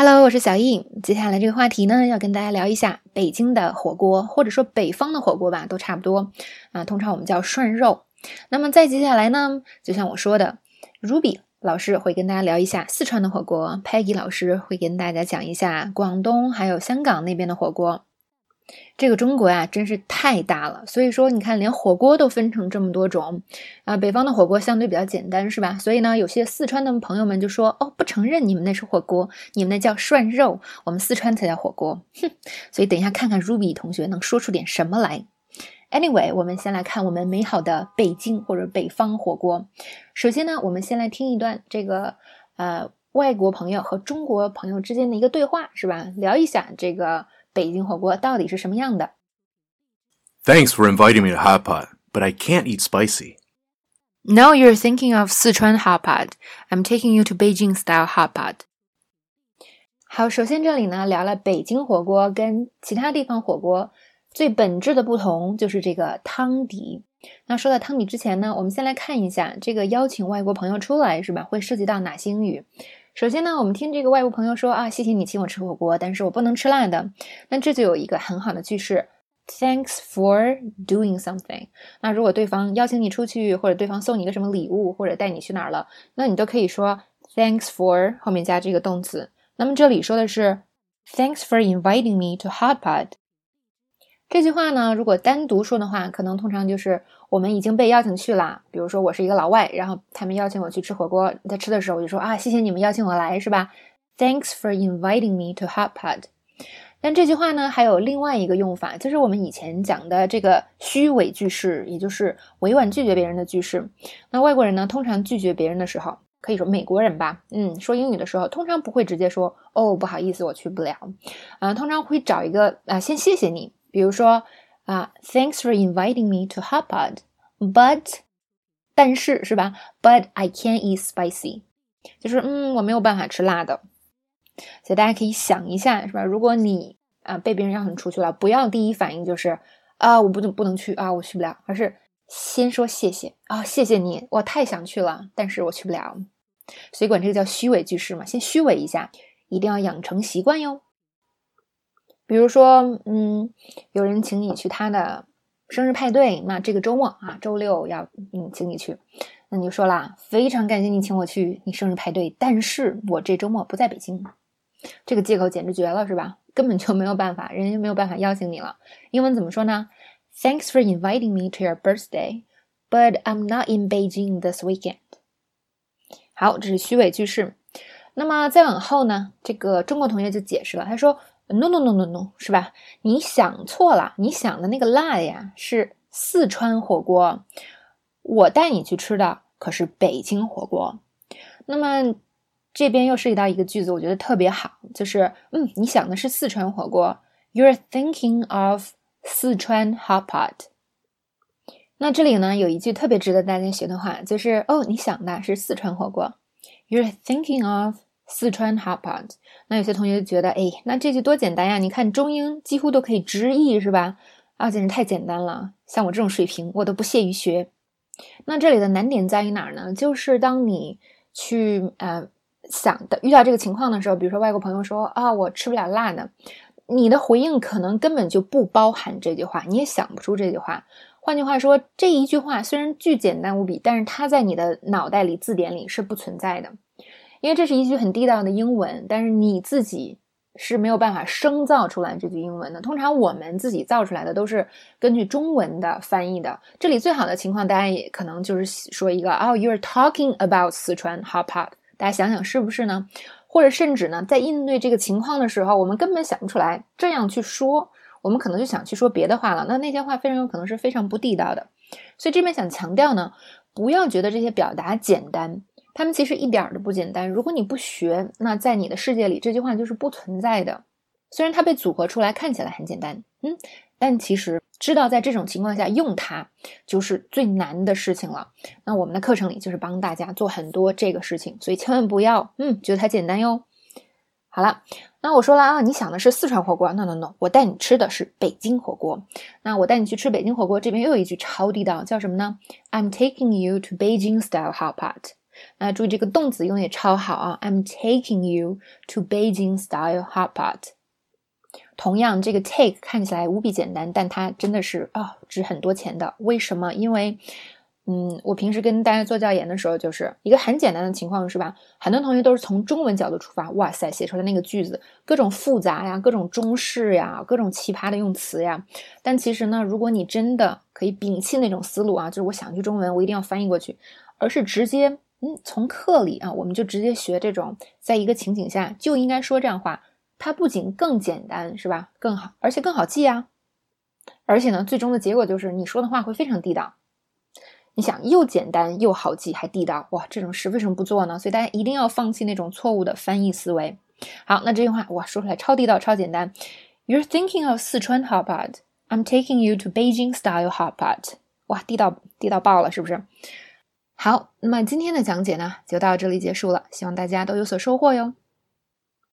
Hello，我是小印。接下来这个话题呢，要跟大家聊一下北京的火锅，或者说北方的火锅吧，都差不多啊。通常我们叫涮肉。那么再接下来呢，就像我说的，Ruby 老师会跟大家聊一下四川的火锅，Peggy 老师会跟大家讲一下广东还有香港那边的火锅。这个中国呀，真是太大了，所以说你看，连火锅都分成这么多种啊。北方的火锅相对比较简单，是吧？所以呢，有些四川的朋友们就说：“哦，不承认你们那是火锅，你们那叫涮肉，我们四川才叫火锅。”哼，所以等一下看看 Ruby 同学能说出点什么来。Anyway，我们先来看我们美好的北京或者北方火锅。首先呢，我们先来听一段这个呃外国朋友和中国朋友之间的一个对话，是吧？聊一下这个。北京火锅到底是什么样的？Thanks for inviting me to hot pot, but I can't eat spicy. No, you're thinking of Sichuan hot pot. I'm taking you to Beijing style hot pot. 好，首先这里呢聊了北京火锅跟其他地方火锅最本质的不同，就是这个汤底。那说到汤底之前呢，我们先来看一下这个邀请外国朋友出来是吧？会涉及到哪些英语？ 首先呢，我们听这个外国朋友说啊，谢谢你请我吃火锅，但是我不能吃辣的。那这就有一个很好的句式，Thanks for doing something。那如果对方邀请你出去，或者对方送你一个什么礼物，或者带你去哪儿了，那你都可以说 Thanks for 后面加这个动词。那么这里说的是 Thanks for inviting me to Hot Pot。这句话呢，如果单独说的话，可能通常就是我们已经被邀请去了。比如说，我是一个老外，然后他们邀请我去吃火锅，在吃的时候我就说啊，谢谢你们邀请我来，是吧？Thanks for inviting me to Hot Pot。但这句话呢，还有另外一个用法，就是我们以前讲的这个虚伪句式，也就是委婉拒绝别人的句式。那外国人呢，通常拒绝别人的时候，可以说美国人吧，嗯，说英语的时候，通常不会直接说哦，不好意思，我去不了，啊，通常会找一个啊，先谢谢你。比如说啊，Thanks for inviting me to Hot Pot，but，但是是吧？But I can't eat spicy，就是嗯，我没有办法吃辣的。所以大家可以想一下，是吧？如果你啊被别人邀请出去了，不要第一反应就是啊，我不能不能去啊，我去不了，而是先说谢谢啊，谢谢你，我太想去了，但是我去不了。所以管这个叫虚伪句式嘛，先虚伪一下，一定要养成习惯哟。比如说，嗯，有人请你去他的生日派对，那这个周末啊，周六要嗯请你去，那你就说啦，非常感谢你请我去你生日派对，但是我这周末不在北京，这个借口简直绝了，是吧？根本就没有办法，人家没有办法邀请你了。英文怎么说呢？Thanks for inviting me to your birthday, but I'm not in Beijing this weekend。好，这是虚伪句式。那么再往后呢，这个中国同学就解释了，他说。No no no no no，是吧？你想错了，你想的那个辣呀是四川火锅，我带你去吃的可是北京火锅。那么这边又涉及到一个句子，我觉得特别好，就是嗯，你想的是四川火锅，You're thinking of 四川 hot pot。那这里呢有一句特别值得大家学的话，就是哦，你想的是四川火锅，You're thinking of。四川 hot pot，那有些同学就觉得，哎，那这句多简单呀！你看中英几乎都可以直译，是吧？啊，简直太简单了。像我这种水平，我都不屑于学。那这里的难点在于哪儿呢？就是当你去呃想的遇到这个情况的时候，比如说外国朋友说啊，我吃不了辣的，你的回应可能根本就不包含这句话，你也想不出这句话。换句话说，这一句话虽然巨简单无比，但是它在你的脑袋里字典里是不存在的。因为这是一句很地道的英文，但是你自己是没有办法生造出来这句英文的。通常我们自己造出来的都是根据中文的翻译的。这里最好的情况，大家也可能就是说一个哦，you're talking about 四川 hot pot，大家想想是不是呢？或者甚至呢，在应对这个情况的时候，我们根本想不出来这样去说，我们可能就想去说别的话了。那那些话非常有可能是非常不地道的。所以这边想强调呢，不要觉得这些表达简单。他们其实一点都不简单。如果你不学，那在你的世界里，这句话就是不存在的。虽然它被组合出来看起来很简单，嗯，但其实知道在这种情况下用它就是最难的事情了。那我们的课程里就是帮大家做很多这个事情，所以千万不要，嗯，觉得它简单哟。好了，那我说了啊，你想的是四川火锅，no no no，我带你吃的是北京火锅。那我带你去吃北京火锅，这边又有一句超地道，叫什么呢？I'm taking you to Beijing style hot pot。那注意这个动词用的也超好啊！I'm taking you to Beijing style hot pot。同样，这个 take 看起来无比简单，但它真的是啊值很多钱的。为什么？因为嗯，我平时跟大家做教研的时候，就是一个很简单的情况，是吧？很多同学都是从中文角度出发，哇塞，写出来那个句子各种复杂呀，各种中式呀，各种奇葩的用词呀。但其实呢，如果你真的可以摒弃那种思路啊，就是我想句中文，我一定要翻译过去，而是直接嗯从课里啊，我们就直接学这种，在一个情景下就应该说这样话，它不仅更简单，是吧？更好，而且更好记啊。而且呢，最终的结果就是你说的话会非常地道。你想又简单又好记还地道哇，这种事为什么不做呢？所以大家一定要放弃那种错误的翻译思维。好，那这句话哇说出来超地道超简单。You're thinking of Sichuan hot pot. I'm taking you to Beijing style hot pot. 哇，地道地道爆了，是不是？好，那么今天的讲解呢就到这里结束了，希望大家都有所收获哟。